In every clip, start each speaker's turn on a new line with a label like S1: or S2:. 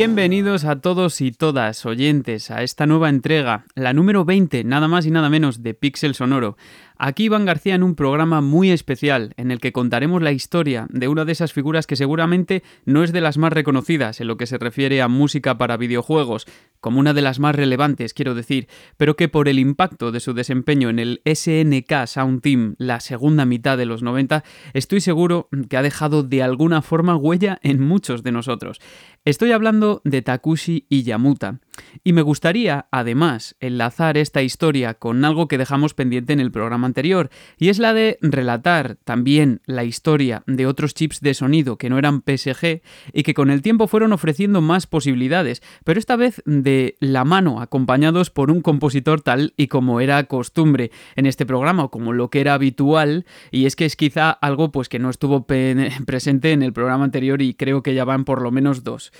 S1: Bienvenidos a todos y todas oyentes a esta nueva entrega, la número 20, nada más y nada menos, de Pixel Sonoro. Aquí Iván García en un programa muy especial en el que contaremos la historia de una de esas figuras que seguramente no es de las más reconocidas en lo que se refiere a música para videojuegos, como una de las más relevantes, quiero decir, pero que por el impacto de su desempeño en el SNK Sound Team la segunda mitad de los 90, estoy seguro que ha dejado de alguna forma huella en muchos de nosotros. Estoy hablando de Takushi Iyamuta. Y me gustaría, además, enlazar esta historia con algo que dejamos pendiente en el programa anterior, y es la de relatar también la historia de otros chips de sonido que no eran PSG y que con el tiempo fueron ofreciendo más posibilidades, pero esta vez de la mano, acompañados por un compositor tal y como era costumbre en este programa, o como lo que era habitual, y es que es quizá algo pues que no estuvo presente en el programa anterior y creo que ya van por lo menos dos.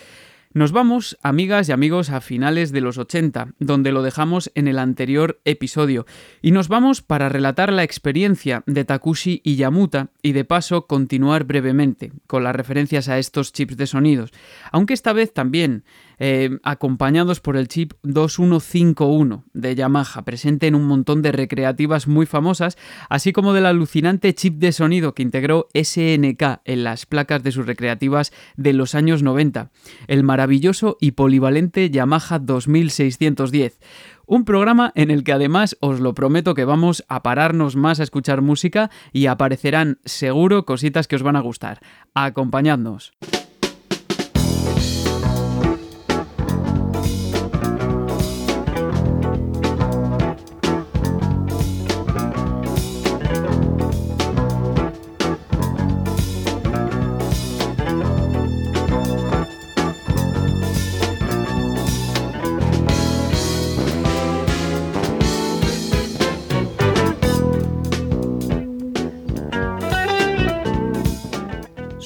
S1: Nos vamos, amigas y amigos, a finales de los 80, donde lo dejamos en el anterior episodio, y nos vamos para relatar la experiencia de Takushi y Yamuta y de paso continuar brevemente con las referencias a estos chips de sonidos, aunque esta vez también eh, acompañados por el chip 2151 de Yamaha, presente en un montón de recreativas muy famosas, así como del alucinante chip de sonido que integró SNK en las placas de sus recreativas de los años 90, el maravilloso y polivalente Yamaha 2610. Un programa en el que además os lo prometo que vamos a pararnos más a escuchar música y aparecerán seguro cositas que os van a gustar. Acompañadnos.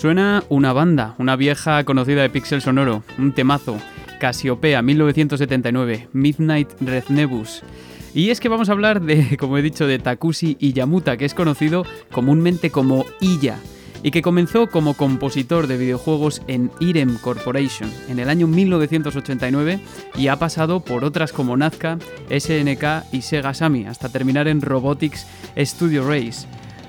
S1: Suena una banda, una vieja conocida de Pixel Sonoro, un temazo, Casiopea 1979, Midnight Red Nebus. Y es que vamos a hablar de, como he dicho, de Takushi Iyamuta, que es conocido comúnmente como Iya, y que comenzó como compositor de videojuegos en Irem Corporation en el año 1989 y ha pasado por otras como Nazca, SNK y Sega Sammy hasta terminar en Robotics Studio Race.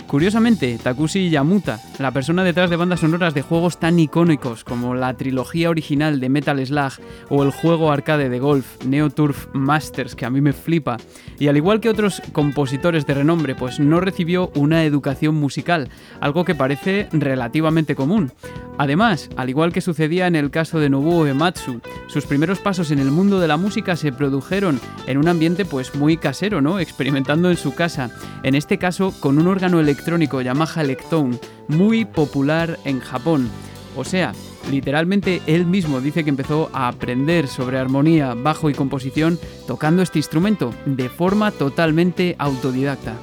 S1: Curiosamente, Takushi Yamuta, la persona detrás de bandas sonoras de juegos tan icónicos como la trilogía original de Metal Slug o el juego arcade de golf Neo Turf Masters, que a mí me flipa, y al igual que otros compositores de renombre, pues no recibió una educación musical, algo que parece relativamente común. Además, al igual que sucedía en el caso de Nobuo Ematsu, sus primeros pasos en el mundo de la música se produjeron en un ambiente pues muy casero, ¿no? Experimentando en su casa, en este caso con un órgano electrónico Yamaha Electone, muy popular en Japón. O sea, literalmente él mismo dice que empezó a aprender sobre armonía, bajo y composición tocando este instrumento de forma totalmente autodidacta.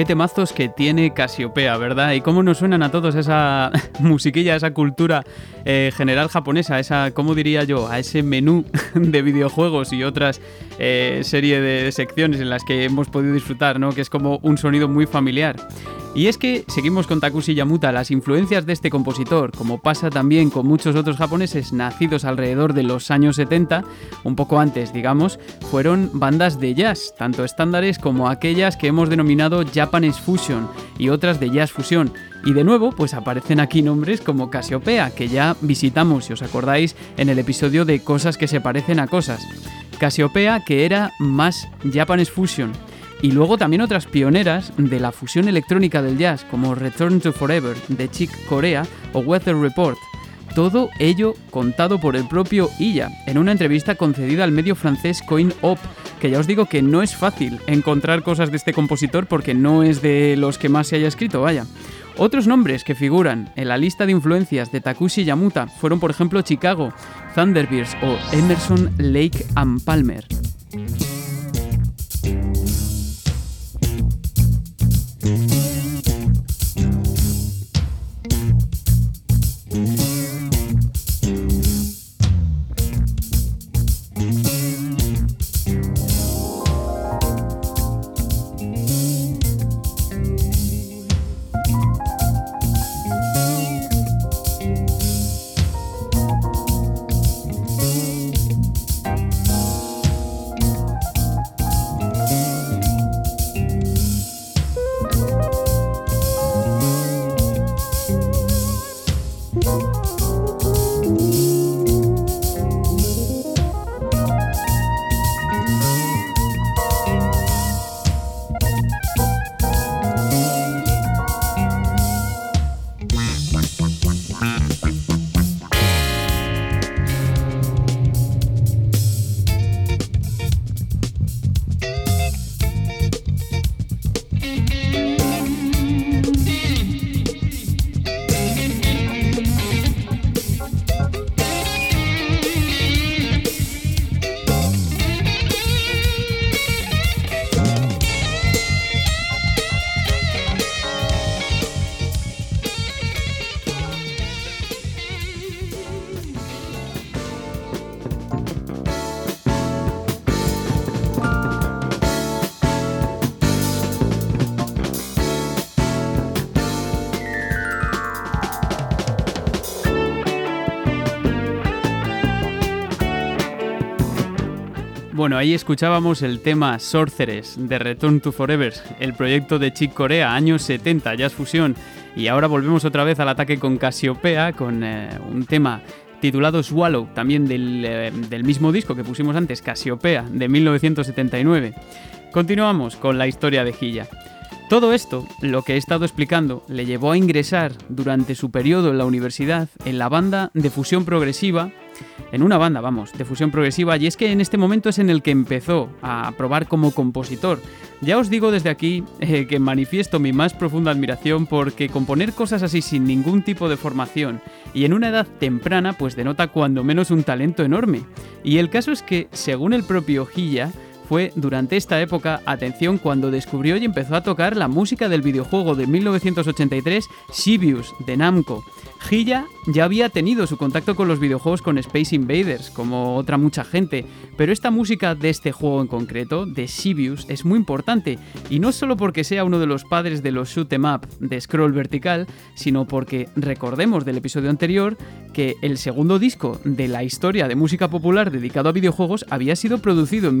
S1: Qué temazos que tiene Casiopea, ¿verdad? Y cómo nos suenan a todos esa musiquilla, esa cultura eh, general japonesa, esa, ¿cómo diría yo? A ese menú de videojuegos y otras eh, serie de secciones en las que hemos podido disfrutar, ¿no? Que es como un sonido muy familiar. Y es que seguimos con Takushi Yamuta, las influencias de este compositor, como pasa también con muchos otros japoneses nacidos alrededor de los años 70, un poco antes digamos, fueron bandas de jazz, tanto estándares como aquellas que hemos denominado Japanese Fusion y otras de jazz fusión. Y de nuevo, pues aparecen aquí nombres como Casiopea, que ya visitamos, si os acordáis, en el episodio de Cosas que se parecen a cosas. Casiopea, que era más Japanese Fusion, y luego también otras pioneras de la fusión electrónica del jazz, como Return to Forever de Chick Corea o Weather Report. Todo ello contado por el propio Illa en una entrevista concedida al medio francés Coin Op, que ya os digo que no es fácil encontrar cosas de este compositor porque no es de los que más se haya escrito, vaya. Otros nombres que figuran en la lista de influencias de Takushi Yamuta fueron por ejemplo Chicago, Thunderbirds o Emerson Lake and Palmer. Ahí escuchábamos el tema Sorceress de Return to Forever, el proyecto de Chick Corea, años 70, jazz fusión. Y ahora volvemos otra vez al ataque con Casiopea, con eh, un tema titulado Swallow, también del, eh, del mismo disco que pusimos antes, Casiopea, de 1979. Continuamos con la historia de Gilla. Todo esto, lo que he estado explicando, le llevó a ingresar durante su periodo en la universidad en la banda de fusión progresiva, en una banda, vamos, de fusión progresiva, y es que en este momento es en el que empezó a probar como compositor. Ya os digo desde aquí eh, que manifiesto mi más profunda admiración porque componer cosas así sin ningún tipo de formación y en una edad temprana pues denota cuando menos un talento enorme. Y el caso es que, según el propio Gilla, fue durante esta época, atención, cuando descubrió y empezó a tocar la música del videojuego de 1983 Sibius de Namco. Gilla ya había tenido su contacto con los videojuegos con Space Invaders, como otra mucha gente, pero esta música de este juego en concreto, de Sibius, es muy importante, y no solo porque sea uno de los padres de los shoot em up de scroll vertical, sino porque recordemos del episodio anterior que el segundo disco de la historia de música popular dedicado a videojuegos había sido producido en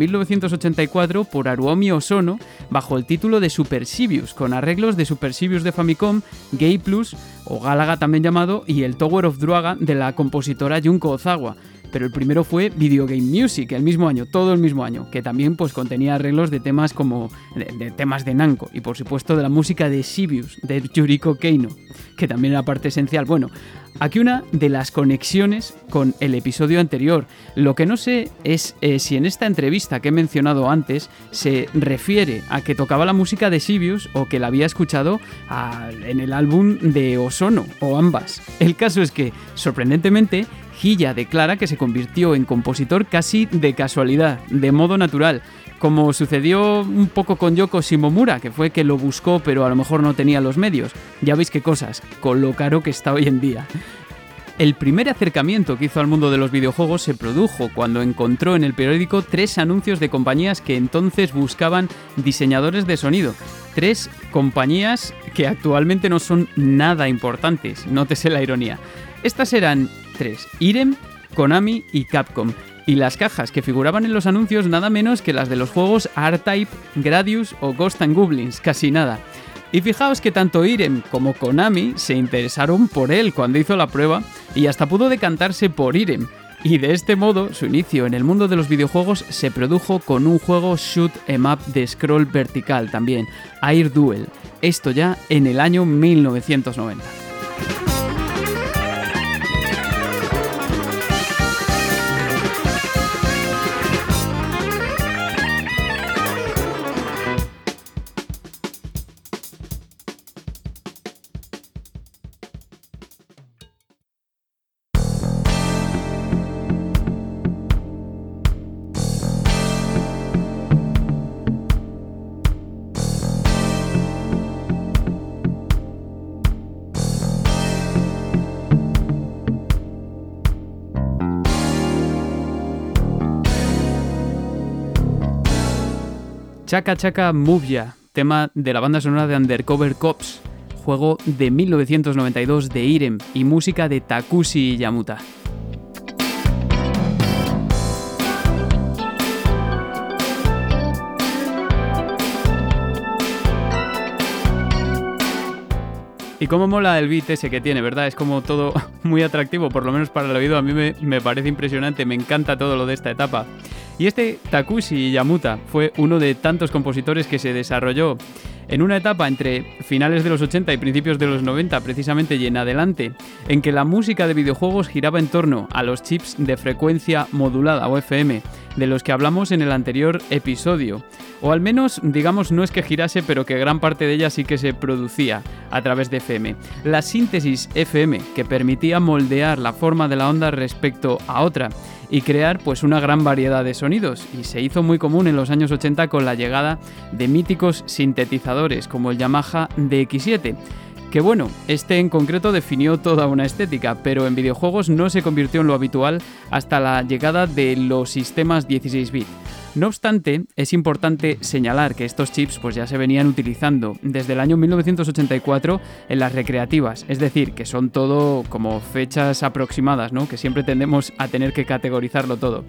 S1: 1984 por Aruomi Osono bajo el título de Super Sibius, con arreglos de Super Sibius de Famicom, Gay Plus o Galaga también llamado, y el Tower of Druaga de la compositora Junko Ozawa. Pero el primero fue Video Game Music, el mismo año, todo el mismo año, que también pues contenía arreglos de temas como de, temas de Nanko y por supuesto de la música de Sibius, de Yuriko Keino, que también era parte esencial. Bueno, Aquí una de las conexiones con el episodio anterior. Lo que no sé es eh, si en esta entrevista que he mencionado antes se refiere a que tocaba la música de Sibius o que la había escuchado en el álbum de Osono o ambas. El caso es que, sorprendentemente, Declara que se convirtió en compositor casi de casualidad, de modo natural, como sucedió un poco con Yoko Shimomura, que fue que lo buscó pero a lo mejor no tenía los medios. Ya veis qué cosas, con lo caro que está hoy en día. El primer acercamiento que hizo al mundo de los videojuegos se produjo cuando encontró en el periódico tres anuncios de compañías que entonces buscaban diseñadores de sonido. Tres compañías que actualmente no son nada importantes, nótese la ironía. Estas eran tres, Irem, Konami y Capcom. Y las cajas que figuraban en los anuncios nada menos que las de los juegos R-Type, Gradius o Ghost and Goblins, casi nada. Y fijaos que tanto Irem como Konami se interesaron por él cuando hizo la prueba y hasta pudo decantarse por Irem. Y de este modo, su inicio en el mundo de los videojuegos se produjo con un juego shoot em up de scroll vertical también, Air Duel. Esto ya en el año 1990. Chaka Chaka Movia, tema de la banda sonora de Undercover Cops, juego de 1992 de Irem y música de Takushi Yamuta. Y cómo mola el beat ese que tiene, ¿verdad? Es como todo muy atractivo, por lo menos para el oído. A mí me, me parece impresionante, me encanta todo lo de esta etapa. Y este Takushi Yamuta fue uno de tantos compositores que se desarrolló en una etapa entre finales de los 80 y principios de los 90, precisamente y en adelante, en que la música de videojuegos giraba en torno a los chips de frecuencia modulada o FM, de los que hablamos en el anterior episodio. O al menos, digamos, no es que girase, pero que gran parte de ella sí que se producía a través de FM. La síntesis FM, que permitía moldear la forma de la onda respecto a otra y crear pues una gran variedad de sonidos y se hizo muy común en los años 80 con la llegada de míticos sintetizadores como el Yamaha DX7 que bueno, este en concreto definió toda una estética, pero en videojuegos no se convirtió en lo habitual hasta la llegada de los sistemas 16 bit. No obstante, es importante señalar que estos chips pues ya se venían utilizando desde el año 1984 en las recreativas, es decir, que son todo como fechas aproximadas, ¿no? Que siempre tendemos a tener que categorizarlo todo.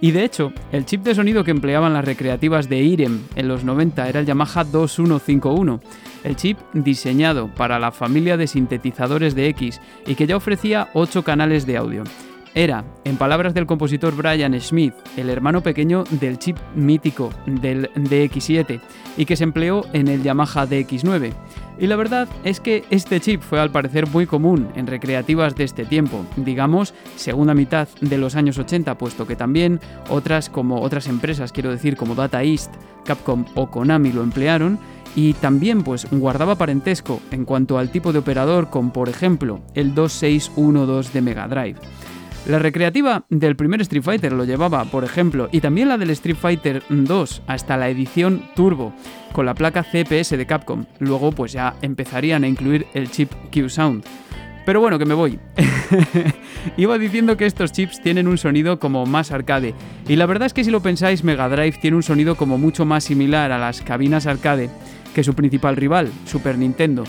S1: Y de hecho, el chip de sonido que empleaban las recreativas de IREM en los 90 era el Yamaha 2151, el chip diseñado para la familia de sintetizadores de X y que ya ofrecía 8 canales de audio. Era, en palabras del compositor Brian Smith, el hermano pequeño del chip mítico del DX7 y que se empleó en el Yamaha DX9. Y la verdad es que este chip fue al parecer muy común en recreativas de este tiempo, digamos segunda mitad de los años 80, puesto que también otras como otras empresas, quiero decir como Data East, Capcom o Konami lo emplearon y también pues guardaba parentesco en cuanto al tipo de operador con por ejemplo el 2612 de Mega Drive. La recreativa del primer Street Fighter lo llevaba, por ejemplo, y también la del Street Fighter 2 hasta la edición Turbo, con la placa CPS de Capcom. Luego pues ya empezarían a incluir el chip Q-Sound. Pero bueno, que me voy. Iba diciendo que estos chips tienen un sonido como más arcade. Y la verdad es que si lo pensáis, Mega Drive tiene un sonido como mucho más similar a las cabinas arcade que su principal rival, Super Nintendo.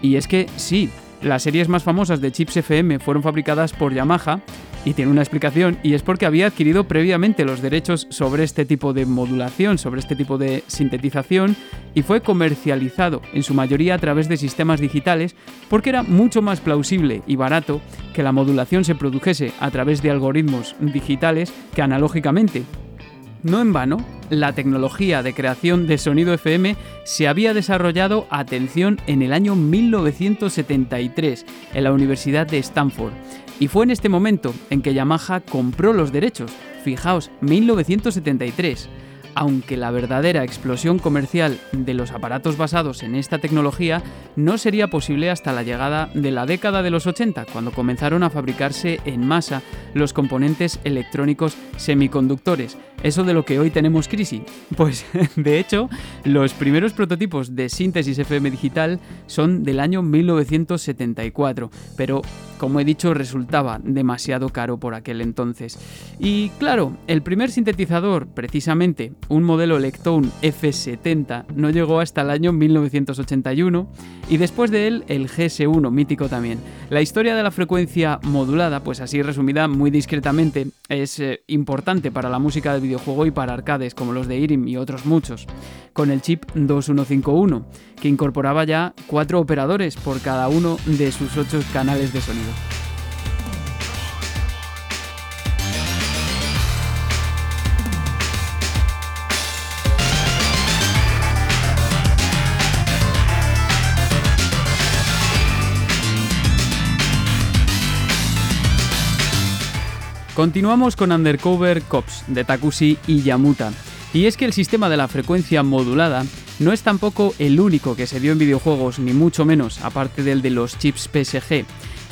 S1: Y es que sí, las series más famosas de chips FM fueron fabricadas por Yamaha y tiene una explicación y es porque había adquirido previamente los derechos sobre este tipo de modulación, sobre este tipo de sintetización y fue comercializado en su mayoría a través de sistemas digitales porque era mucho más plausible y barato que la modulación se produjese a través de algoritmos digitales que analógicamente. No en vano, la tecnología de creación de sonido FM se había desarrollado, atención, en el año 1973 en la Universidad de Stanford. Y fue en este momento en que Yamaha compró los derechos. Fijaos, 1973 aunque la verdadera explosión comercial de los aparatos basados en esta tecnología no sería posible hasta la llegada de la década de los 80, cuando comenzaron a fabricarse en masa los componentes electrónicos semiconductores. Eso de lo que hoy tenemos crisis. Pues de hecho, los primeros prototipos de síntesis FM digital son del año 1974, pero como he dicho resultaba demasiado caro por aquel entonces. Y claro, el primer sintetizador, precisamente un modelo Lectone F70, no llegó hasta el año 1981 y después de él el GS1, mítico también. La historia de la frecuencia modulada, pues así resumida muy discretamente, es eh, importante para la música de videojuego y para arcades como los de Irim y otros muchos, con el chip 2151, que incorporaba ya cuatro operadores por cada uno de sus ocho canales de sonido. Continuamos con Undercover Cops de Takushi y Yamuta. Y es que el sistema de la frecuencia modulada no es tampoco el único que se dio en videojuegos, ni mucho menos, aparte del de los chips PSG.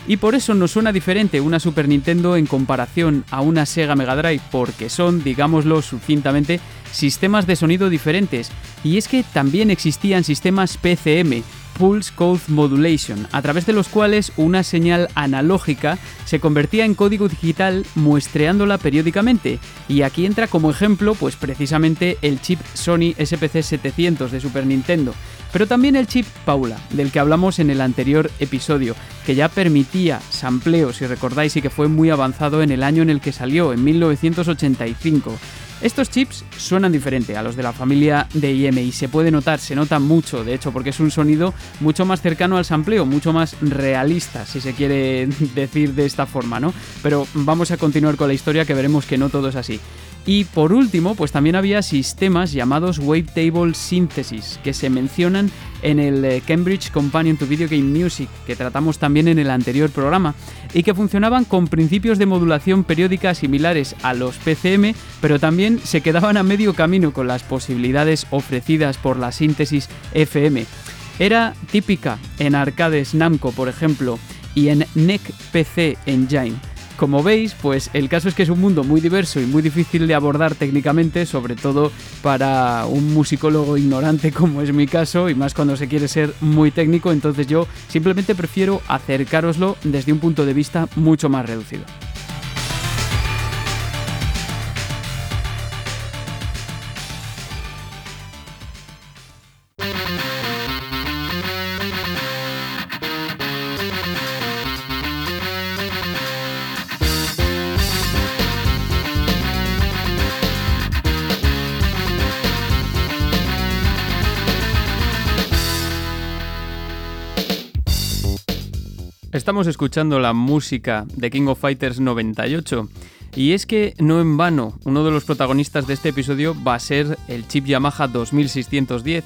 S1: Y por eso nos suena diferente una Super Nintendo en comparación a una Sega Mega Drive, porque son, digámoslo sucintamente, sistemas de sonido diferentes. Y es que también existían sistemas PCM, Pulse Code Modulation, a través de los cuales una señal analógica se convertía en código digital muestreándola periódicamente. Y aquí entra como ejemplo, pues precisamente el chip Sony SPC 700 de Super Nintendo, pero también el chip Paula, del que hablamos en el anterior episodio, que ya permitía sampleo, si recordáis, y que fue muy avanzado en el año en el que salió, en 1985. Estos chips suenan diferente a los de la familia de IM y se puede notar, se nota mucho, de hecho, porque es un sonido mucho más cercano al sampleo, mucho más realista, si se quiere decir de esta forma, ¿no? Pero vamos a continuar con la historia que veremos que no todo es así. Y por último, pues también había sistemas llamados Wavetable Synthesis, que se mencionan en el eh, Cambridge Companion to Video Game Music, que tratamos también en el anterior programa, y que funcionaban con principios de modulación periódica similares a los PCM, pero también se quedaban a medio camino con las posibilidades ofrecidas por la síntesis FM. Era típica en arcades Namco, por ejemplo, y en NEC PC Engine como veis, pues el caso es que es un mundo muy diverso y muy difícil de abordar técnicamente, sobre todo para un musicólogo ignorante como es mi caso, y más cuando se quiere ser muy técnico, entonces yo simplemente prefiero acercaroslo desde un punto de vista mucho más reducido. Estamos escuchando la música de King of Fighters 98. Y es que no en vano, uno de los protagonistas de este episodio va a ser el chip Yamaha 2610,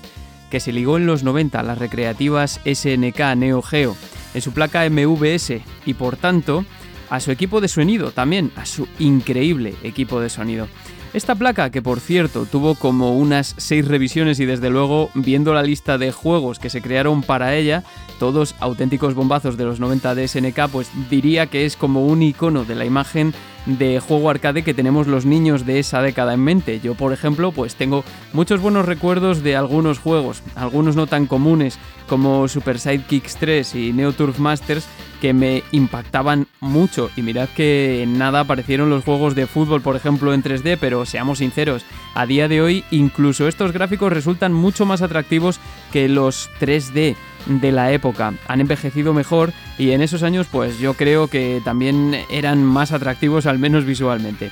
S1: que se ligó en los 90 a las recreativas SNK Neo Geo, en su placa MVS, y por tanto a su equipo de sonido también, a su increíble equipo de sonido. Esta placa, que por cierto tuvo como unas 6 revisiones y desde luego, viendo la lista de juegos que se crearon para ella, todos auténticos bombazos de los 90 de SNK, pues diría que es como un icono de la imagen de juego arcade que tenemos los niños de esa década en mente. Yo, por ejemplo, pues tengo muchos buenos recuerdos de algunos juegos, algunos no tan comunes como Super Sidekicks 3 y Neo Turf Masters, que me impactaban mucho. Y mirad que en nada aparecieron los juegos de fútbol, por ejemplo, en 3D, pero seamos sinceros, a día de hoy incluso estos gráficos resultan mucho más atractivos que los 3D de la época. Han envejecido mejor y en esos años pues yo creo que también eran más atractivos al menos visualmente.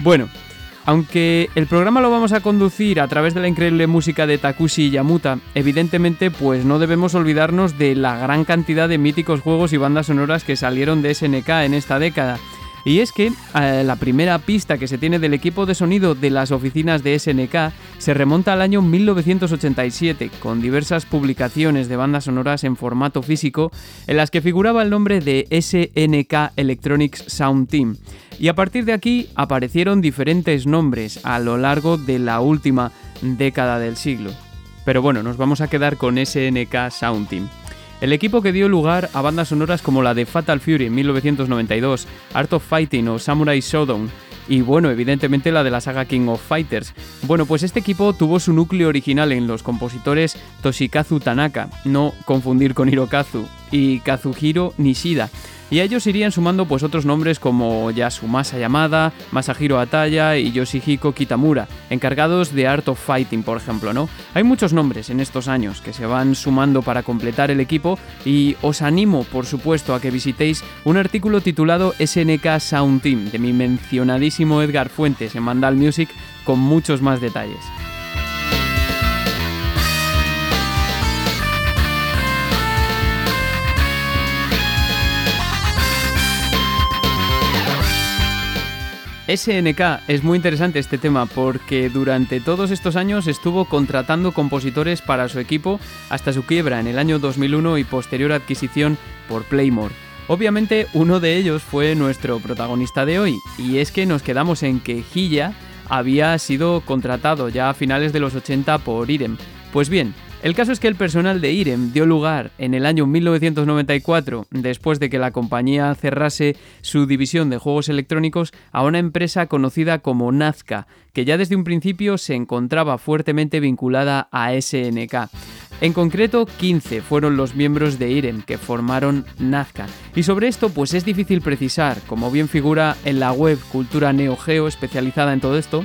S1: Bueno, aunque el programa lo vamos a conducir a través de la increíble música de Takushi Yamuta, evidentemente pues no debemos olvidarnos de la gran cantidad de míticos juegos y bandas sonoras que salieron de SNK en esta década. Y es que eh, la primera pista que se tiene del equipo de sonido de las oficinas de SNK se remonta al año 1987, con diversas publicaciones de bandas sonoras en formato físico en las que figuraba el nombre de SNK Electronics Sound Team. Y a partir de aquí aparecieron diferentes nombres a lo largo de la última década del siglo. Pero bueno, nos vamos a quedar con SNK Sound Team. El equipo que dio lugar a bandas sonoras como la de Fatal Fury en 1992, Art of Fighting o Samurai Shodown, y bueno, evidentemente la de la saga King of Fighters. Bueno, pues este equipo tuvo su núcleo original en los compositores Toshikazu Tanaka, no confundir con Hirokazu, y Kazuhiro Nishida, y a ellos irían sumando pues otros nombres como Yasumasa Yamada, Masahiro Ataya y Yoshihiko Kitamura, encargados de Art of Fighting, por ejemplo, ¿no? Hay muchos nombres en estos años que se van sumando para completar el equipo y os animo, por supuesto, a que visitéis un artículo titulado SNK Sound Team de mi mencionadísimo Edgar Fuentes en Mandal Music con muchos más detalles. SNK es muy interesante este tema porque durante todos estos años estuvo contratando compositores para su equipo hasta su quiebra en el año 2001 y posterior adquisición por Playmore. Obviamente uno de ellos fue nuestro protagonista de hoy y es que nos quedamos en que Hilla había sido contratado ya a finales de los 80 por Irem. Pues bien, el caso es que el personal de IREM dio lugar en el año 1994, después de que la compañía cerrase su división de juegos electrónicos, a una empresa conocida como Nazca, que ya desde un principio se encontraba fuertemente vinculada a SNK. En concreto, 15 fueron los miembros de IREM que formaron Nazca. Y sobre esto, pues es difícil precisar, como bien figura en la web Cultura Neo Geo especializada en todo esto,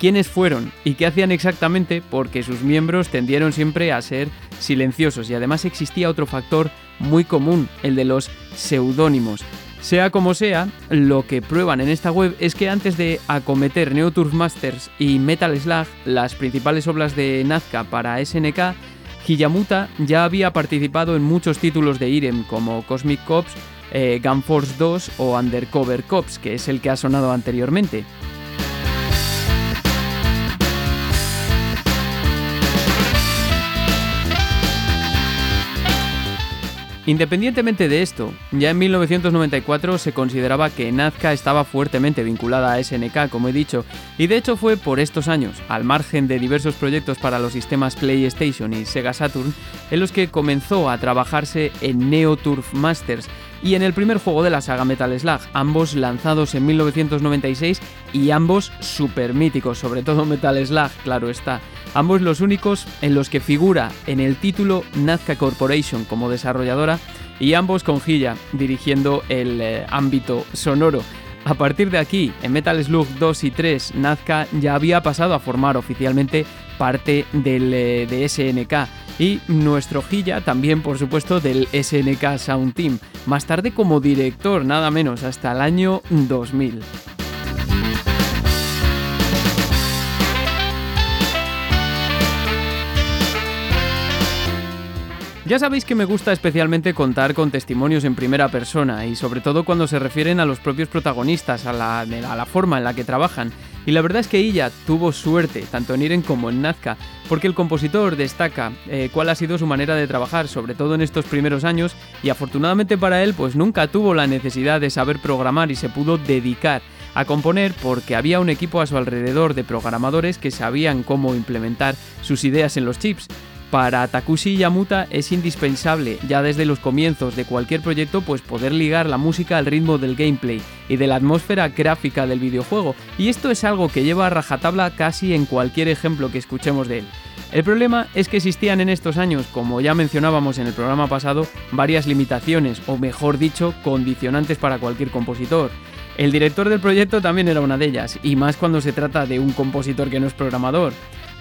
S1: quiénes fueron y qué hacían exactamente porque sus miembros tendieron siempre a ser silenciosos y además existía otro factor muy común, el de los seudónimos. Sea como sea, lo que prueban en esta web es que antes de acometer Neo Turf Masters y Metal Slug, las principales obras de Nazca para SNK, Hiyamuta ya había participado en muchos títulos de Irem como Cosmic Cops, eh, Gunforce 2 o Undercover Cops, que es el que ha sonado anteriormente. Independientemente de esto, ya en 1994 se consideraba que Nazca estaba fuertemente vinculada a SNK, como he dicho, y de hecho fue por estos años, al margen de diversos proyectos para los sistemas PlayStation y Sega Saturn, en los que comenzó a trabajarse en Neo Turf Masters, y en el primer juego de la saga Metal Slug, ambos lanzados en 1996 y ambos super míticos, sobre todo Metal Slug, claro está. Ambos los únicos en los que figura en el título Nazca Corporation como desarrolladora y ambos con Gilla dirigiendo el eh, ámbito sonoro. A partir de aquí, en Metal Slug 2 y 3, Nazca ya había pasado a formar oficialmente parte del, eh, de SNK y nuestro Gilla también por supuesto del SNK Sound Team, más tarde como director nada menos hasta el año 2000. Ya sabéis que me gusta especialmente contar con testimonios en primera persona y sobre todo cuando se refieren a los propios protagonistas, a la, forma en la que trabajan. Y la verdad es que ella tuvo suerte, tanto en Iren como en Nazca, porque el compositor destaca eh, cuál ha sido su manera de trabajar, sobre todo en estos primeros años, y afortunadamente para él, pues nunca tuvo la necesidad de saber programar y se pudo dedicar a componer porque había un equipo a su alrededor de programadores que sabían cómo implementar sus ideas en los chips. Para Takushi Yamuta es indispensable, ya desde los comienzos de cualquier proyecto, pues poder ligar la música al ritmo del gameplay y de la atmósfera gráfica del videojuego, y esto es algo que lleva a rajatabla casi en cualquier ejemplo que escuchemos de él. El problema es que existían en estos años, como ya mencionábamos en el programa pasado, varias limitaciones, o mejor dicho, condicionantes para cualquier compositor. El director del proyecto también era una de ellas, y más cuando se trata de un compositor que no es programador.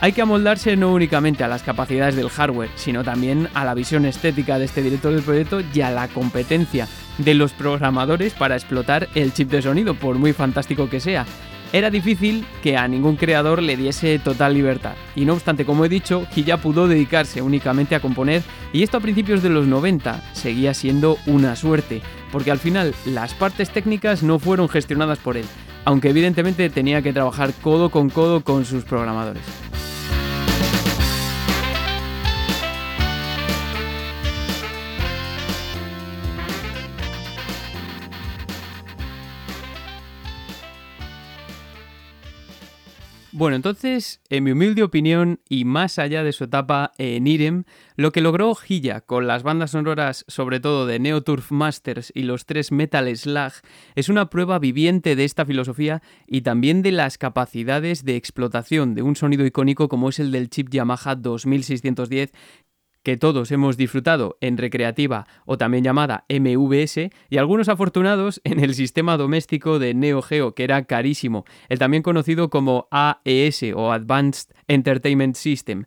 S1: Hay que amoldarse no únicamente a las capacidades del hardware, sino también a la visión estética de este director del proyecto y a la competencia de los programadores para explotar el chip de sonido, por muy fantástico que sea. Era difícil que a ningún creador le diese total libertad, y no obstante, como he dicho, ya pudo dedicarse únicamente a componer, y esto a principios de los 90 seguía siendo una suerte, porque al final las partes técnicas no fueron gestionadas por él, aunque evidentemente tenía que trabajar codo con codo con sus programadores. Bueno, entonces, en mi humilde opinión, y más allá de su etapa en IREM, lo que logró Hilla con las bandas sonoras, sobre todo de Neo Turf Masters y los tres Metal Slug, es una prueba viviente de esta filosofía y también de las capacidades de explotación de un sonido icónico como es el del chip Yamaha 2610 que todos hemos disfrutado en recreativa o también llamada MVS y algunos afortunados en el sistema doméstico de Neo Geo que era carísimo, el también conocido como AES o Advanced Entertainment System.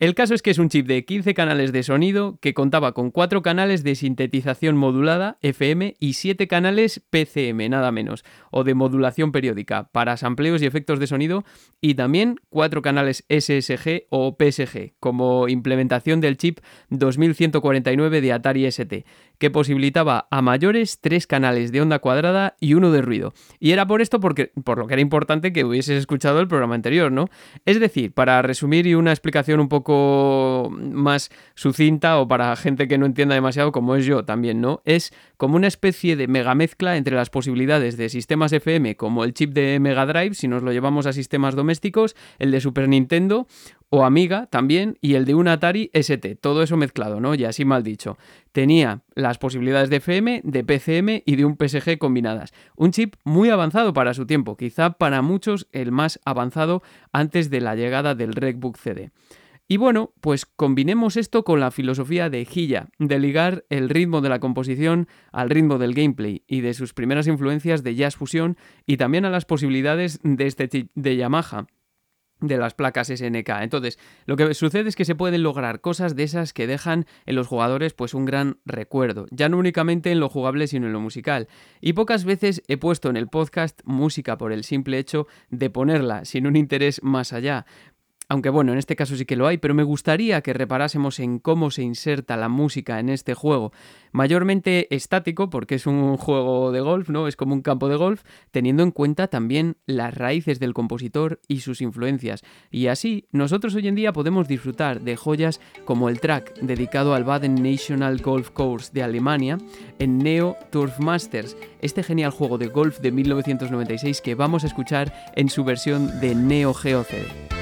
S1: El caso es que es un chip de 15 canales de sonido que contaba con 4 canales de sintetización modulada FM y 7 canales PCM, nada menos, o de modulación periódica para sampleos y efectos de sonido y también 4 canales SSG o PSG como implementación del chip 2149 de Atari ST, que posibilitaba a mayores 3 canales de onda cuadrada y uno de ruido. Y era por esto porque, por lo que era importante que hubieses escuchado el programa anterior, ¿no? Es decir, para resumir y una explicación un poco más sucinta o para gente que no entienda demasiado como es yo también, ¿no? Es como una especie de mega mezcla entre las posibilidades de sistemas FM como el chip de Mega Drive, si nos lo llevamos a sistemas domésticos, el de Super Nintendo o Amiga también y el de un Atari ST, todo eso mezclado, ¿no? Y así mal dicho. Tenía las posibilidades de FM, de PCM y de un PSG combinadas. Un chip muy avanzado para su tiempo, quizá para muchos el más avanzado antes de la llegada del Recbook CD. Y bueno, pues combinemos esto con la filosofía de Hilla, de ligar el ritmo de la composición al ritmo del gameplay y de sus primeras influencias de jazz fusión y también a las posibilidades de este de Yamaha de las placas SNK. Entonces, lo que sucede es que se pueden lograr cosas de esas que dejan en los jugadores pues un gran recuerdo, ya no únicamente en lo jugable sino en lo musical. Y pocas veces he puesto en el podcast música por el simple hecho de ponerla, sin un interés más allá, aunque bueno, en este caso sí que lo hay, pero me gustaría que reparásemos en cómo se inserta la música en este juego, mayormente estático, porque es un juego de golf, ¿no? Es como un campo de golf, teniendo en cuenta también las raíces del compositor y sus influencias. Y así, nosotros hoy en día podemos disfrutar de joyas como el track dedicado al Baden National Golf Course de Alemania en Neo Turf Masters, este genial juego de golf de 1996 que vamos a escuchar en su versión de Neo Geo CD.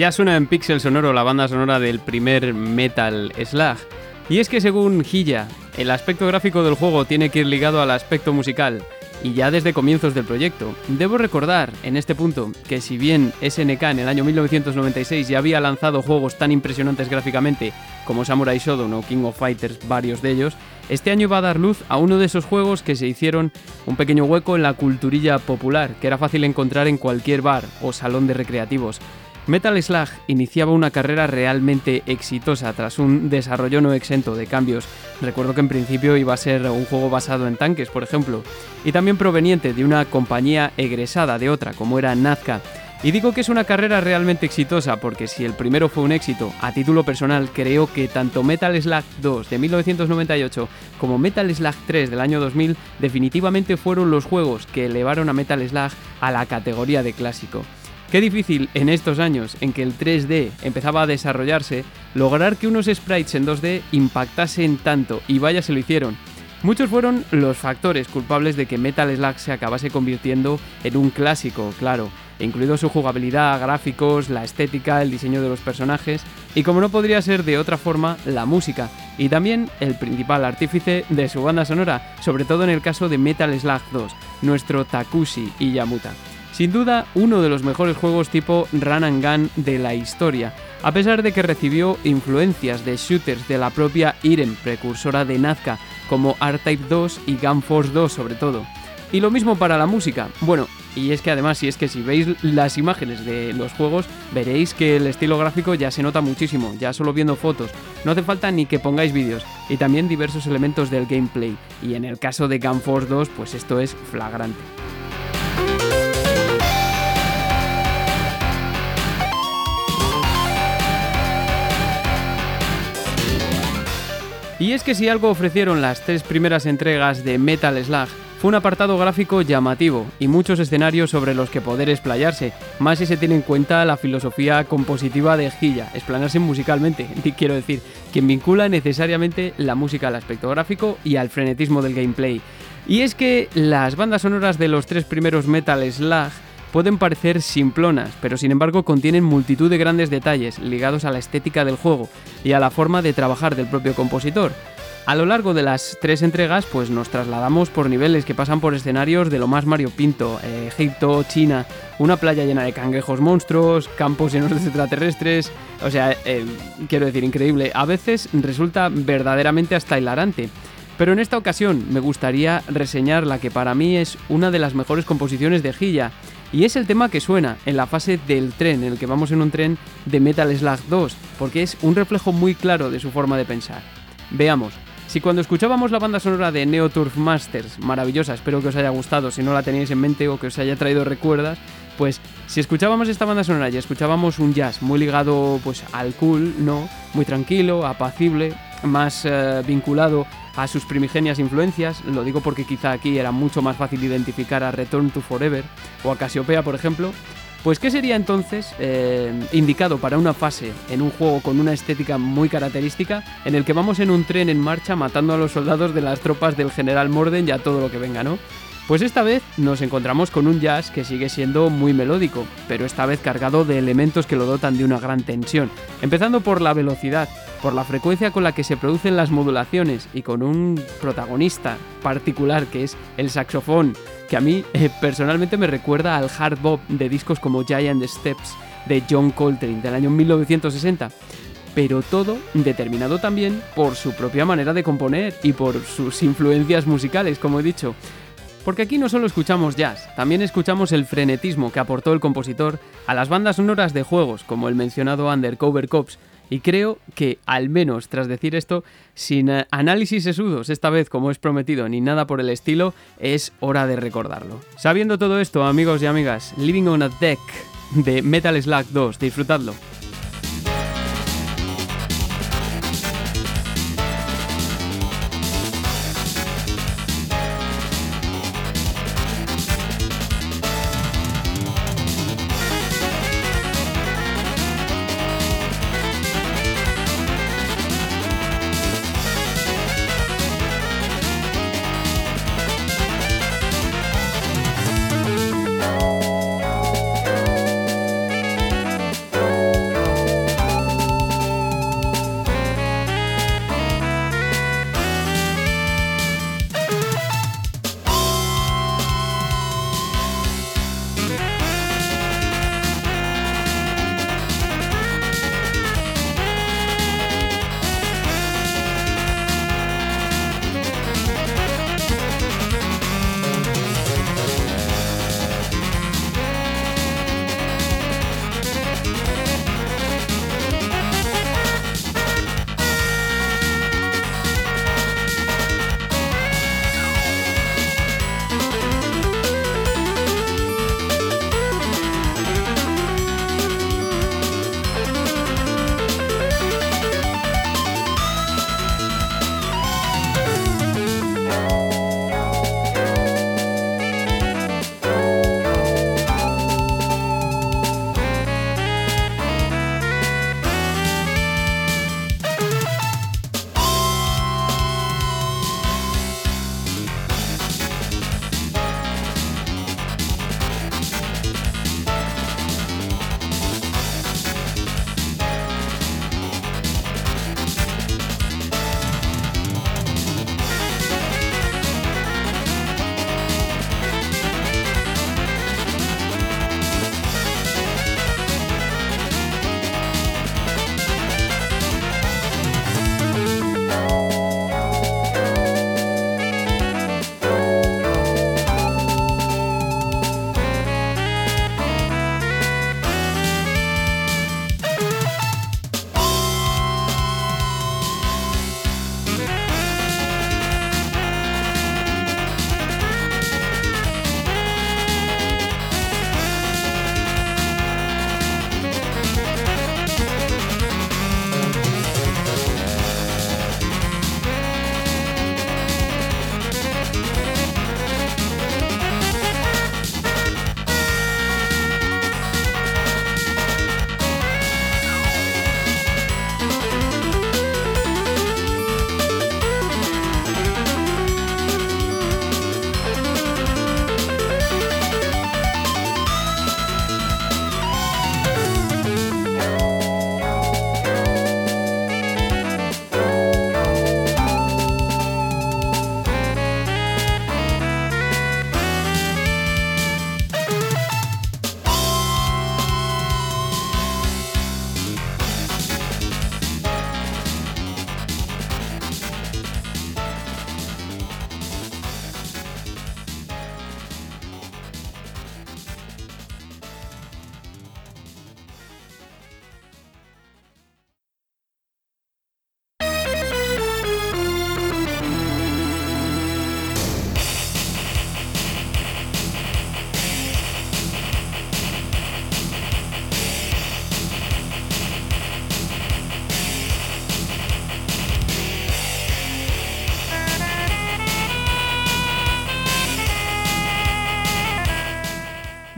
S1: Ya suena en Pixel Sonoro la banda sonora del primer Metal Slug. Y es que según Hilla, el aspecto gráfico del juego tiene que ir ligado al aspecto musical, y ya desde comienzos del proyecto. Debo recordar en este punto que si bien SNK en el año 1996 ya había lanzado juegos tan impresionantes gráficamente como Samurai Shodown o King of Fighters, varios de ellos, este año iba a dar luz a uno de esos juegos que se hicieron un pequeño hueco en la culturilla popular, que era fácil encontrar en cualquier bar o salón de recreativos. Metal Slug iniciaba una carrera realmente exitosa tras un desarrollo no exento de cambios. Recuerdo que en principio iba a ser un juego basado en tanques, por ejemplo, y también proveniente de una compañía egresada de otra, como era Nazca. Y digo que es una carrera realmente exitosa porque si el primero fue un éxito, a título personal creo que tanto Metal Slug 2 de 1998 como Metal Slug 3 del año 2000 definitivamente fueron los juegos que elevaron a Metal Slug a la categoría de clásico. Qué difícil en estos años en que el 3D empezaba a desarrollarse, lograr que unos sprites en 2D impactasen tanto, y vaya se lo hicieron. Muchos fueron los factores culpables de que Metal Slug se acabase convirtiendo en un clásico, claro, incluido su jugabilidad, gráficos, la estética, el diseño de los personajes y como no podría ser de otra forma, la música, y también el principal artífice de su banda sonora, sobre todo en el caso de Metal Slug 2, nuestro Takushi Iyamuta. Sin duda, uno de los mejores juegos tipo Run and Gun de la historia, a pesar de que recibió influencias de shooters de la propia Irem, precursora de Nazca, como R-Type 2 y Gun Force 2 sobre todo. Y lo mismo para la música. Bueno, y es que además, si es que si veis las imágenes de los juegos, veréis que el estilo gráfico ya se nota muchísimo, ya solo viendo fotos. No hace falta ni que pongáis vídeos. Y también diversos elementos del gameplay. Y en el caso de Gun Force 2, pues esto es flagrante. Y es que si algo ofrecieron las tres primeras entregas de Metal Slug, fue un apartado gráfico llamativo y muchos escenarios sobre los que poder explayarse, más si se tiene en cuenta la filosofía compositiva de Gilla, explanarse musicalmente, quiero decir, quien vincula necesariamente la música al aspecto gráfico y al frenetismo del gameplay. Y es que las bandas sonoras de los tres primeros Metal Slug pueden parecer simplonas, pero sin embargo contienen multitud de grandes detalles ligados a la estética del juego y a la forma de trabajar del propio compositor. A lo largo de las tres entregas, pues nos trasladamos por niveles que pasan por escenarios de lo más Mario Pinto, eh, Egipto, China, una playa llena de cangrejos monstruos, campos llenos de extraterrestres, o sea, eh, quiero decir, increíble. A veces resulta verdaderamente hasta hilarante. Pero en esta ocasión me gustaría reseñar la que para mí es una de las mejores composiciones de Gilla, y es el tema que suena en la fase del tren, en el que vamos en un tren de Metal Slug 2, porque es un reflejo muy claro de su forma de pensar. Veamos, si cuando escuchábamos la banda sonora de Neo Turf Masters, maravillosa, espero que os haya gustado, si no la tenéis en mente o que os haya traído recuerdas, pues si escuchábamos esta banda sonora y escuchábamos un jazz muy ligado pues al cool, ¿no? Muy tranquilo, apacible, más eh, vinculado a sus primigenias influencias, lo digo porque quizá aquí era mucho más fácil identificar a Return to Forever o a Casiopea, por ejemplo, pues ¿qué sería entonces eh, indicado para una fase en un juego con una estética muy característica en el que vamos en un tren en marcha matando a los soldados de las tropas del general Morden y a todo lo que venga, ¿no? Pues esta vez nos encontramos con un jazz que sigue siendo muy melódico, pero esta vez cargado de elementos que lo dotan de una gran tensión, empezando por la velocidad, por la frecuencia con la que se producen las modulaciones y con un protagonista particular que es el saxofón, que a mí eh, personalmente me recuerda al hard bop de discos como Giant Steps de John Coltrane del año 1960 pero todo determinado también por su propia manera de componer y por sus influencias musicales, como he dicho. Porque aquí no solo escuchamos jazz, también escuchamos el frenetismo que aportó el compositor a las bandas sonoras de juegos como el mencionado Undercover Cops, y creo que, al menos tras decir esto, sin eh, análisis sesudos, esta vez como es prometido, ni nada por el estilo, es hora de recordarlo. Sabiendo todo esto, amigos y amigas, Living on a Deck de Metal Slug 2, disfrutadlo.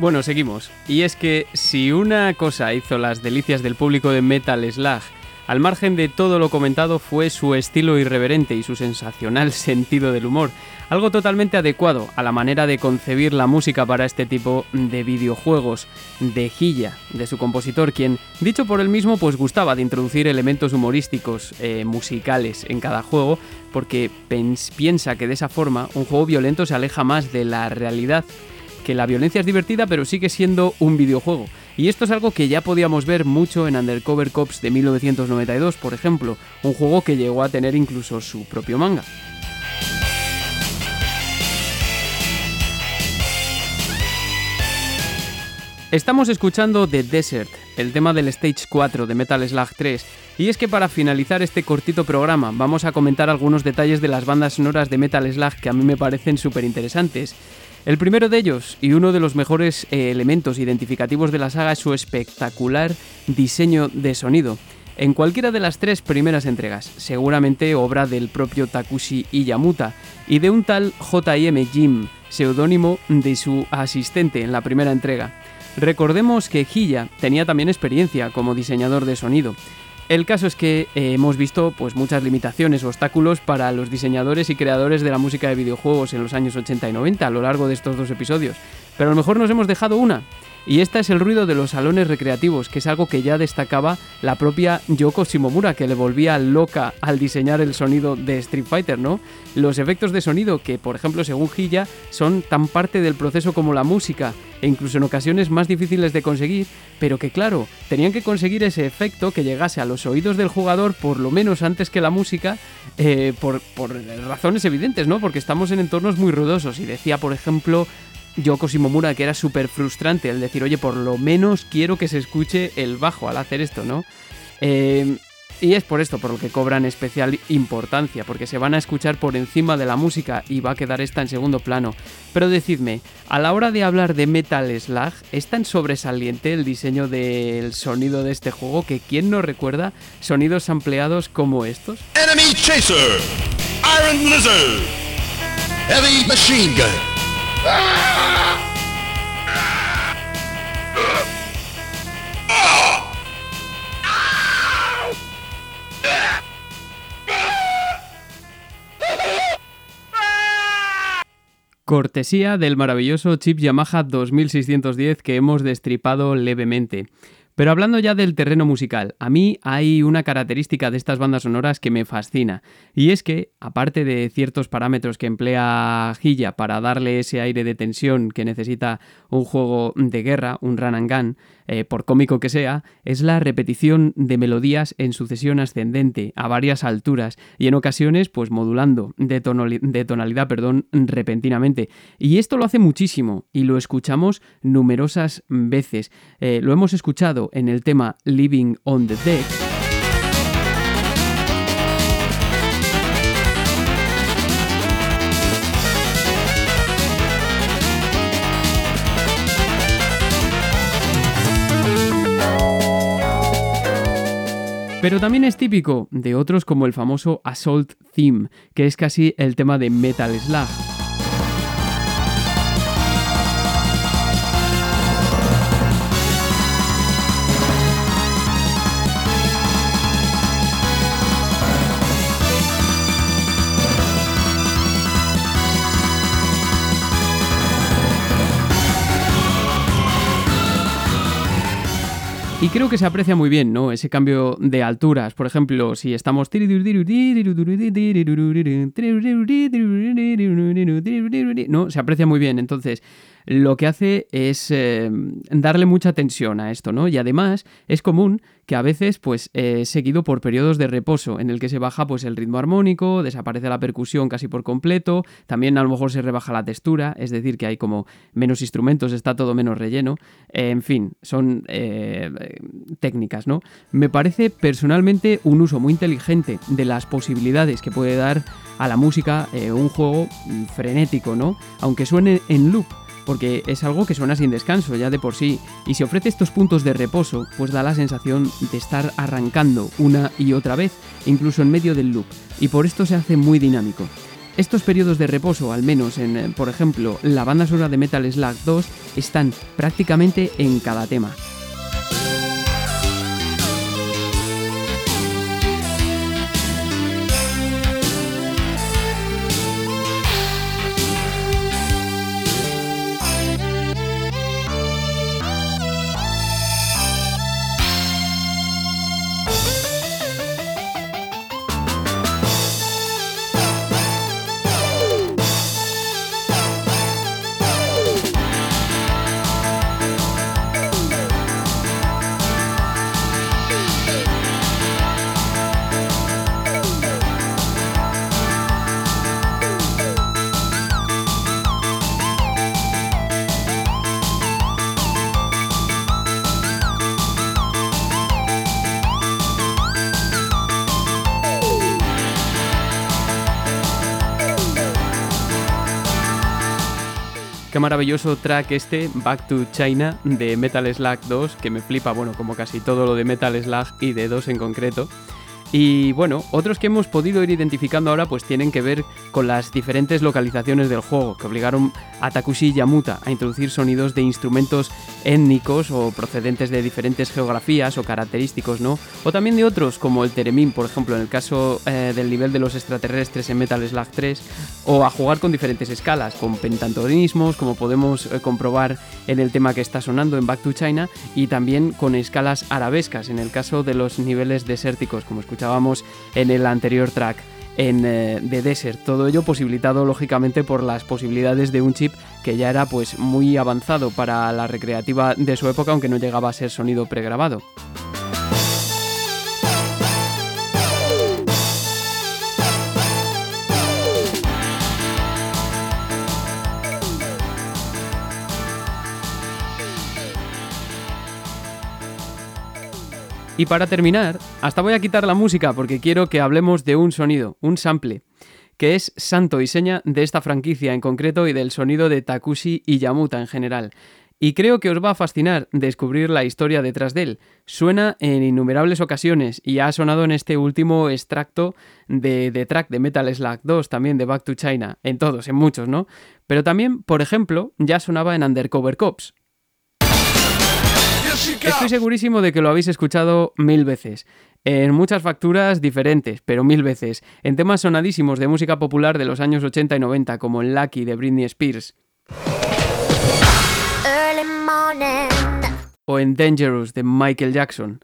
S1: Bueno, seguimos. Y es que si una cosa hizo las delicias del público de Metal Slug, al margen de todo lo comentado fue su estilo irreverente y su sensacional sentido del humor, algo totalmente adecuado a la manera de concebir la música para este tipo de videojuegos, de Gilla, de su compositor, quien, dicho por él mismo, pues gustaba de introducir elementos humorísticos, eh, musicales en cada juego, porque piensa que de esa forma un juego violento se aleja más de la realidad que la violencia es divertida pero sigue siendo un videojuego. Y esto es algo que ya podíamos ver mucho en Undercover Cops de 1992, por ejemplo, un juego que llegó a tener incluso su propio manga. Estamos escuchando The Desert, el tema del Stage 4 de Metal Slug 3, y es que para finalizar este cortito programa vamos a comentar algunos detalles de las bandas sonoras de Metal Slug que a mí me parecen súper interesantes. El primero de ellos, y uno de los mejores eh, elementos identificativos de la saga, es su espectacular diseño de sonido. En cualquiera de las tres primeras entregas, seguramente obra del propio Takushi Iyamuta y de un tal JM Jim, seudónimo de su asistente en la primera entrega. Recordemos que Hiya tenía también experiencia como diseñador de sonido el caso es que eh, hemos visto pues, muchas limitaciones, obstáculos para los diseñadores y creadores de la música de videojuegos en los años 80 y 90 a lo largo de estos dos episodios. Pero a lo mejor nos hemos dejado una, y esta es el ruido de los salones recreativos, que es algo que ya destacaba la propia Yoko Shimomura, que le volvía loca al diseñar el sonido de Street Fighter, ¿no? Los efectos de sonido, que por ejemplo según Hilla, son tan parte del proceso como la música, e incluso en ocasiones más difíciles de conseguir, pero que claro, tenían que conseguir ese efecto que llegase a los oídos del jugador por lo menos antes que la música, eh, por, por razones evidentes, ¿no? Porque estamos en entornos muy ruidosos, y decía por ejemplo Yoko Shimomura que era súper frustrante el decir, oye, por lo menos quiero que se escuche el bajo al hacer esto, ¿no? Eh, y es por esto por lo que cobran especial importancia, porque se van a escuchar por encima de la música y va a quedar esta en segundo plano. Pero decidme, a la hora de hablar de Metal Slug, ¿es tan sobresaliente el diseño del sonido de este juego que quién no recuerda sonidos ampliados como estos? Enemy Chaser, Iron Lizard, Heavy Machine Gun. Cortesía del maravilloso chip Yamaha 2610 que hemos destripado levemente. Pero hablando ya del terreno musical, a mí hay una característica de estas bandas sonoras que me fascina, y es que, aparte de ciertos parámetros que emplea Gilla para darle ese aire de tensión que necesita un juego de guerra, un run and gun, eh, por cómico que sea, es la repetición de melodías en sucesión ascendente, a varias alturas, y en ocasiones, pues modulando de, de tonalidad perdón, repentinamente. Y esto lo hace muchísimo, y lo escuchamos numerosas veces. Eh, lo hemos escuchado en el tema Living on the Deck. Pero también es típico de otros como el famoso Assault Theme, que es casi el tema de Metal Slug. Y creo que se aprecia muy bien, ¿no? Ese cambio de alturas. Por ejemplo, si estamos... No, se aprecia muy bien. Entonces, lo que hace es eh, darle mucha tensión a esto, ¿no? Y además es común que a veces, pues, eh, seguido por periodos de reposo, en el que se baja, pues, el ritmo armónico, desaparece la percusión casi por completo, también a lo mejor se rebaja la textura, es decir, que hay como menos instrumentos, está todo menos relleno, en fin, son eh, técnicas, ¿no? Me parece personalmente un uso muy inteligente de las posibilidades que puede dar a la música un juego frenético, ¿no? Aunque suene en loop, porque es algo que suena sin descanso ya de por sí, y si ofrece estos puntos de reposo, pues da la sensación de estar arrancando una y otra vez, incluso en medio del loop, y por esto se hace muy dinámico. Estos periodos de reposo, al menos en, eh, por ejemplo, la banda sonora de Metal Slug 2, están prácticamente en cada tema. Maravilloso track este, Back to China, de Metal Slug 2, que me flipa, bueno, como casi todo lo de Metal Slug y de 2 en concreto. Y bueno, otros que hemos podido ir identificando ahora pues tienen que ver con las diferentes localizaciones del juego, que obligaron a Takushi Yamuta a introducir sonidos de instrumentos étnicos o procedentes de diferentes geografías o característicos, ¿no? O también de otros, como el Teremin, por ejemplo, en el caso eh, del nivel de los extraterrestres en Metal Slug 3, o a jugar con diferentes escalas, con pentantonismos, como podemos eh, comprobar en el tema que está sonando en Back to China, y también con escalas arabescas, en el caso de los niveles desérticos, como escuchamos en el anterior track en The eh, Desert. Todo ello posibilitado lógicamente por las posibilidades de un chip que ya era pues muy avanzado para la recreativa de su época, aunque no llegaba a ser sonido pregrabado. Y para terminar, hasta voy a quitar la música porque quiero que hablemos de un sonido, un sample, que es santo y seña de esta franquicia en concreto y del sonido de Takushi y Yamuta en general. Y creo que os va a fascinar descubrir la historia detrás de él. Suena en innumerables ocasiones y ha sonado en este último extracto de, de track de Metal Slug 2, también de Back to China, en todos, en muchos, ¿no? Pero también, por ejemplo, ya sonaba en Undercover Cops, Estoy segurísimo de que lo habéis escuchado mil veces. En muchas facturas diferentes, pero mil veces. En temas sonadísimos de música popular de los años 80 y 90, como en Lucky de Britney Spears. O en Dangerous de Michael Jackson.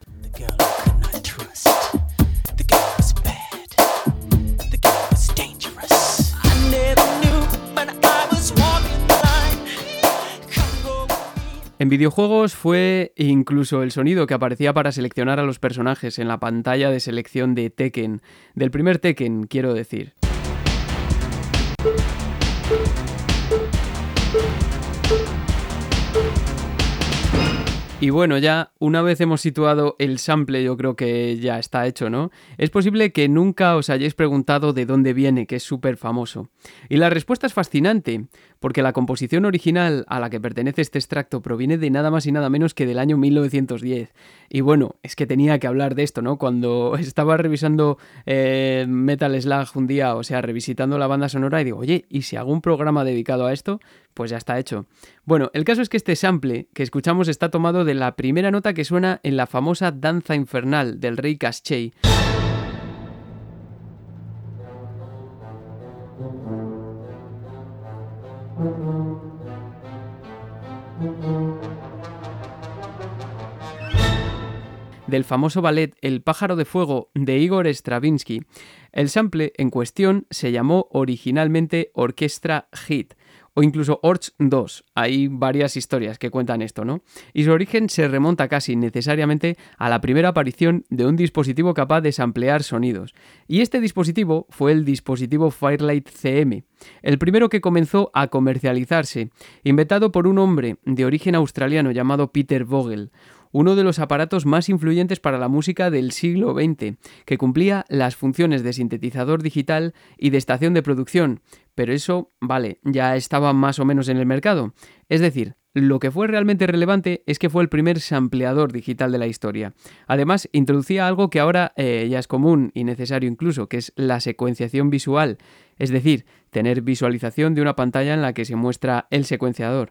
S1: En videojuegos fue incluso el sonido que aparecía para seleccionar a los personajes en la pantalla de selección de Tekken, del primer Tekken, quiero decir. Y bueno, ya una vez hemos situado el sample, yo creo que ya está hecho, ¿no? Es posible que nunca os hayáis preguntado de dónde viene, que es súper famoso. Y la respuesta es fascinante, porque la composición original a la que pertenece este extracto proviene de nada más y nada menos que del año 1910. Y bueno, es que tenía que hablar de esto, ¿no? Cuando estaba revisando eh, Metal Slug un día, o sea, revisitando la banda sonora, y digo, oye, ¿y si hago un programa dedicado a esto? Pues ya está hecho. Bueno, el caso es que este sample que escuchamos está tomado de la primera nota que suena en la famosa Danza Infernal del rey Caschei. Thank you. Del famoso ballet El pájaro de fuego de Igor Stravinsky. El sample en cuestión se llamó originalmente Orquestra Hit o incluso Orch 2. Hay varias historias que cuentan esto, ¿no? Y su origen se remonta casi necesariamente a la primera aparición de un dispositivo capaz de samplear sonidos. Y este dispositivo fue el dispositivo Firelight CM, el primero que comenzó a comercializarse, inventado por un hombre de origen australiano llamado Peter Vogel, uno de los aparatos más influyentes para la música del siglo XX, que cumplía las funciones de sintetizador digital y de estación de producción, pero eso, vale, ya estaba más o menos en el mercado. Es decir, Lo que fue realmente relevante es que fue el primer sampleador digital de la historia. Además, introducía algo que ahora eh, ya es común y necesario incluso, que es la secuenciación visual, es decir, tener visualización de una pantalla en la que se muestra el secuenciador.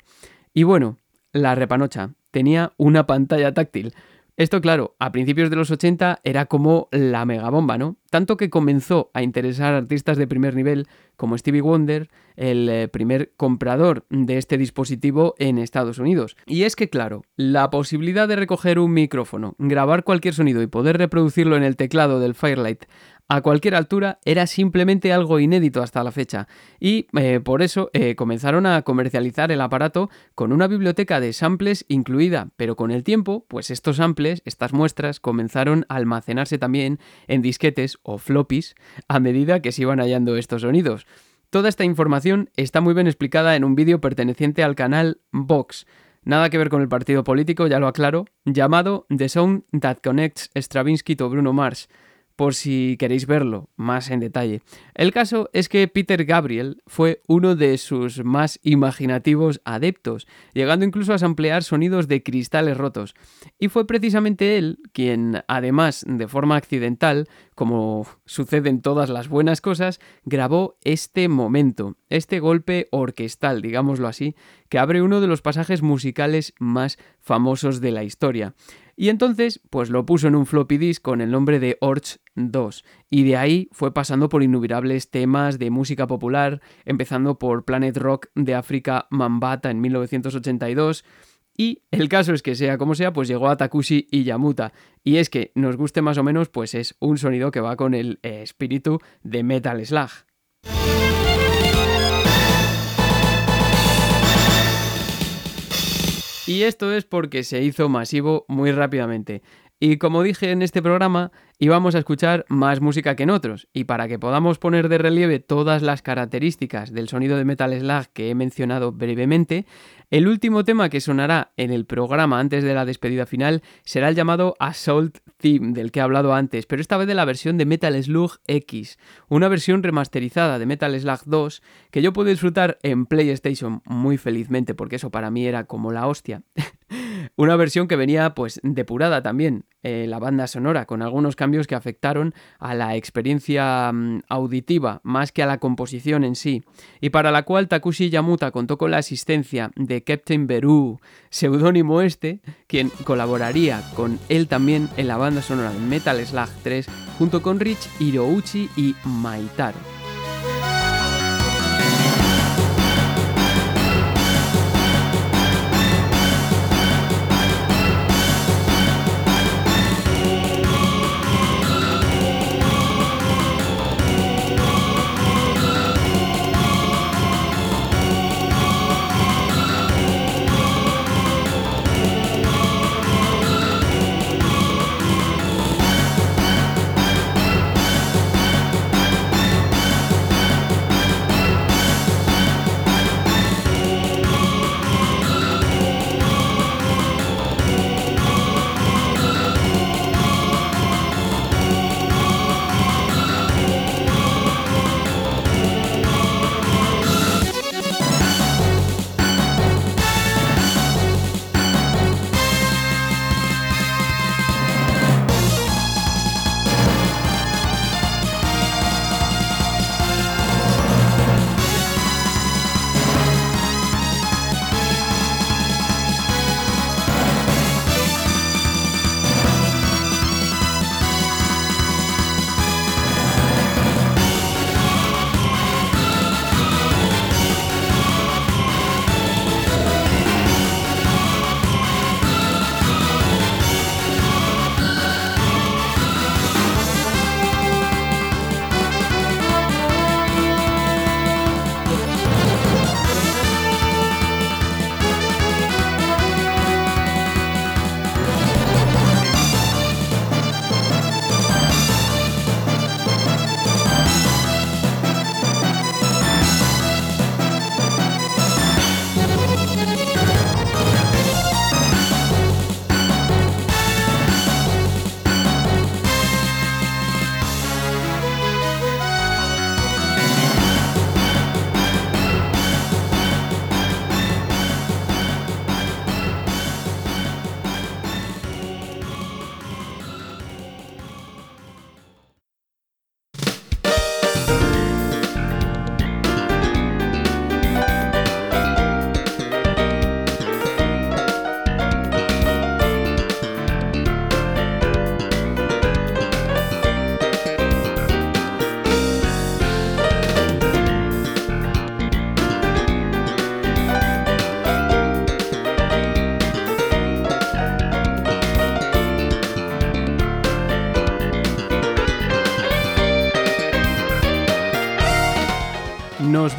S1: Y bueno, la repanocha tenía una pantalla táctil. Esto, claro, a principios de los 80 era como la megabomba, ¿no? Tanto que comenzó a interesar a artistas de primer nivel como Stevie Wonder, el eh, primer comprador de este dispositivo en Estados Unidos. Y es que, claro, la posibilidad de recoger un micrófono, grabar cualquier sonido y poder reproducirlo en el teclado del Firelight a cualquier altura era simplemente algo inédito hasta la fecha y eh, por eso eh, comenzaron a comercializar el aparato con una biblioteca de samples incluida, pero con el tiempo, pues estos samples, estas muestras, comenzaron a almacenarse también en disquetes o floppies a medida que se iban hallando estos sonidos. Toda esta información está muy bien explicada en un vídeo perteneciente al canal Vox. Nada que ver con el partido político, ya lo aclaro, llamado The Sound That Connects Stravinsky to Bruno Mars por si queréis verlo más en detalle. El caso es que Peter Gabriel fue uno de sus más imaginativos adeptos, llegando incluso a samplear sonidos de cristales rotos. Y fue precisamente él quien, además de forma accidental, como sucede en todas las buenas cosas, grabó este momento, este golpe orquestal, digámoslo así, que abre uno de los pasajes musicales más famosos de la historia. Y entonces, pues lo puso en un floppy disk con el nombre de Orch 2. Y de ahí fue pasando por innumerables temas de música popular, empezando por Planet Rock de África Mambata en 1982. Y el caso es que sea como sea, pues llegó a Takushi y Yamuta. Y es que, nos guste más o menos, pues es un sonido que va con el espíritu de Metal Slug. Y esto es porque se hizo masivo muy rápidamente. Y como dije en este programa, íbamos a escuchar más música que en otros, y para que podamos poner de relieve todas las características del sonido de Metal Slug que he mencionado brevemente, el último tema que sonará en el programa antes de la despedida final será el llamado Assault Theme del que he hablado antes, pero esta vez de la versión de Metal Slug X, una versión remasterizada de Metal Slug 2 que yo puedo disfrutar en PlayStation muy felizmente porque eso para mí era como la hostia. Una versión que venía pues depurada también, eh, la banda sonora, con algunos cambios que afectaron a la experiencia mm, auditiva más que a la composición en sí, y para la cual Takushi Yamuta contó con la asistencia de Captain Beru, seudónimo este, quien colaboraría con él también en la banda sonora de Metal Slug 3 junto con Rich Hirouchi y Maitaro.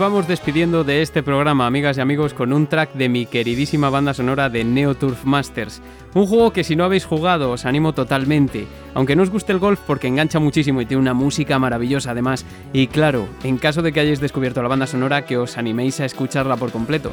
S1: Vamos despidiendo de este programa, amigas y amigos, con un track de mi queridísima banda sonora de Neo Turf Masters. Un juego que si no habéis jugado os animo totalmente, aunque no os guste el golf porque engancha muchísimo y tiene una música maravillosa además. Y claro, en caso de que hayáis descubierto la banda sonora, que os animéis a escucharla por completo.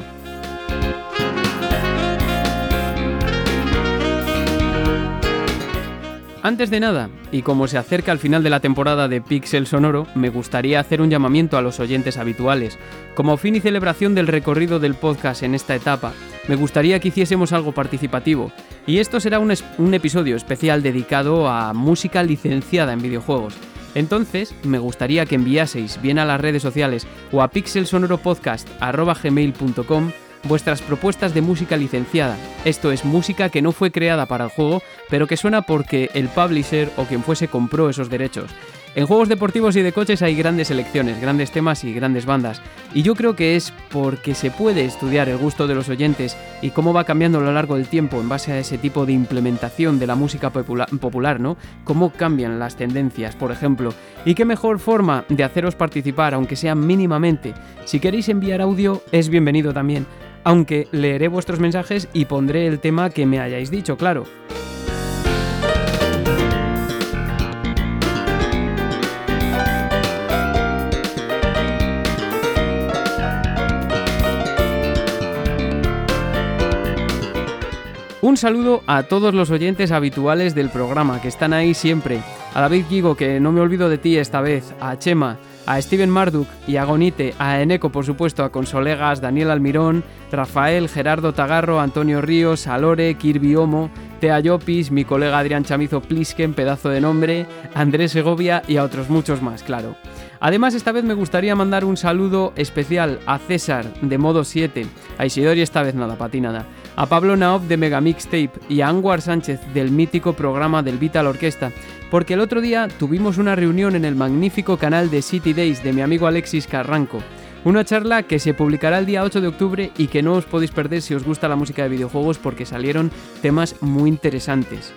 S1: Antes de nada, y como se acerca al final de la temporada de Pixel Sonoro, me gustaría hacer un llamamiento a los oyentes habituales. Como fin y celebración del recorrido del podcast en esta etapa, me gustaría que hiciésemos algo participativo, y esto será un, episodio especial dedicado a música licenciada en videojuegos. Entonces, me gustaría que enviaseis bien a las redes sociales o a pixelsonoropodcast.gmail.com vuestras propuestas de música licenciada. Esto es música que no fue creada para el juego, pero que suena porque el publisher o quien fuese compró esos derechos. En juegos deportivos y de coches hay grandes selecciones, grandes temas y grandes bandas. Y yo creo que es porque se puede estudiar el gusto de los oyentes y cómo va cambiando a lo largo del tiempo en base a ese tipo de implementación de la música popular, ¿no? Cómo cambian las tendencias, por ejemplo. Y qué mejor forma de haceros participar, aunque sea mínimamente. Si queréis enviar audio, es bienvenido también aunque leeré vuestros mensajes y pondré el tema que me hayáis dicho, claro. Un saludo a todos los oyentes habituales del programa que están ahí siempre. A David Gigo, que no me olvido de ti esta vez, a Chema, a Steven Marduk y a Gonite, a Eneco por supuesto, a Consolegas, Daniel Almirón, Rafael, Gerardo Tagarro, Antonio Ríos, Alore, Kirby Homo, Tea Llopis, mi colega Adrián Chamizo Plisken, pedazo de nombre, Andrés Segovia y a otros muchos más, claro. Además, esta vez me gustaría mandar un saludo especial a César de Modo 7, a Isidori esta vez nada, para ti nada, a Pablo Naop de Mega Mixtape y a Anguar Sánchez del mítico programa del Vital Orquesta, porque el otro día tuvimos una reunión en el magnífico canal de City Days de mi amigo Alexis Carranco. Una charla que se publicará el día 8 de octubre y que no os podéis perder si os gusta la música de videojuegos porque salieron temas muy interesantes.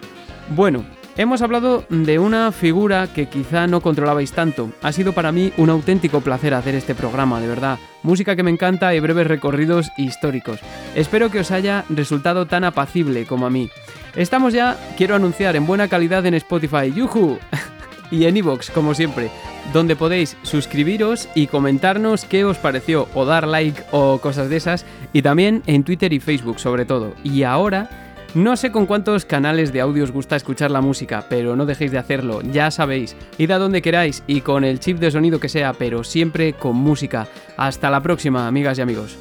S1: Bueno, hemos hablado de una figura que quizá no controlabais tanto. Ha sido para mí un auténtico placer hacer este programa, de verdad. Música que me encanta y breves recorridos históricos. Espero que os haya resultado tan apacible como a mí. Estamos ya, quiero anunciar, en buena calidad en Spotify, ¡yuhu! y en iVoox, como siempre, donde podéis suscribiros y comentarnos qué os pareció, o dar like o cosas de esas, y también en Twitter y Facebook sobre todo. Y ahora, no sé con cuántos canales de audio os gusta escuchar la música, pero no dejéis de hacerlo, ya sabéis, id a donde queráis y con el chip de sonido que sea, pero siempre con música. Hasta la próxima, amigas y amigos.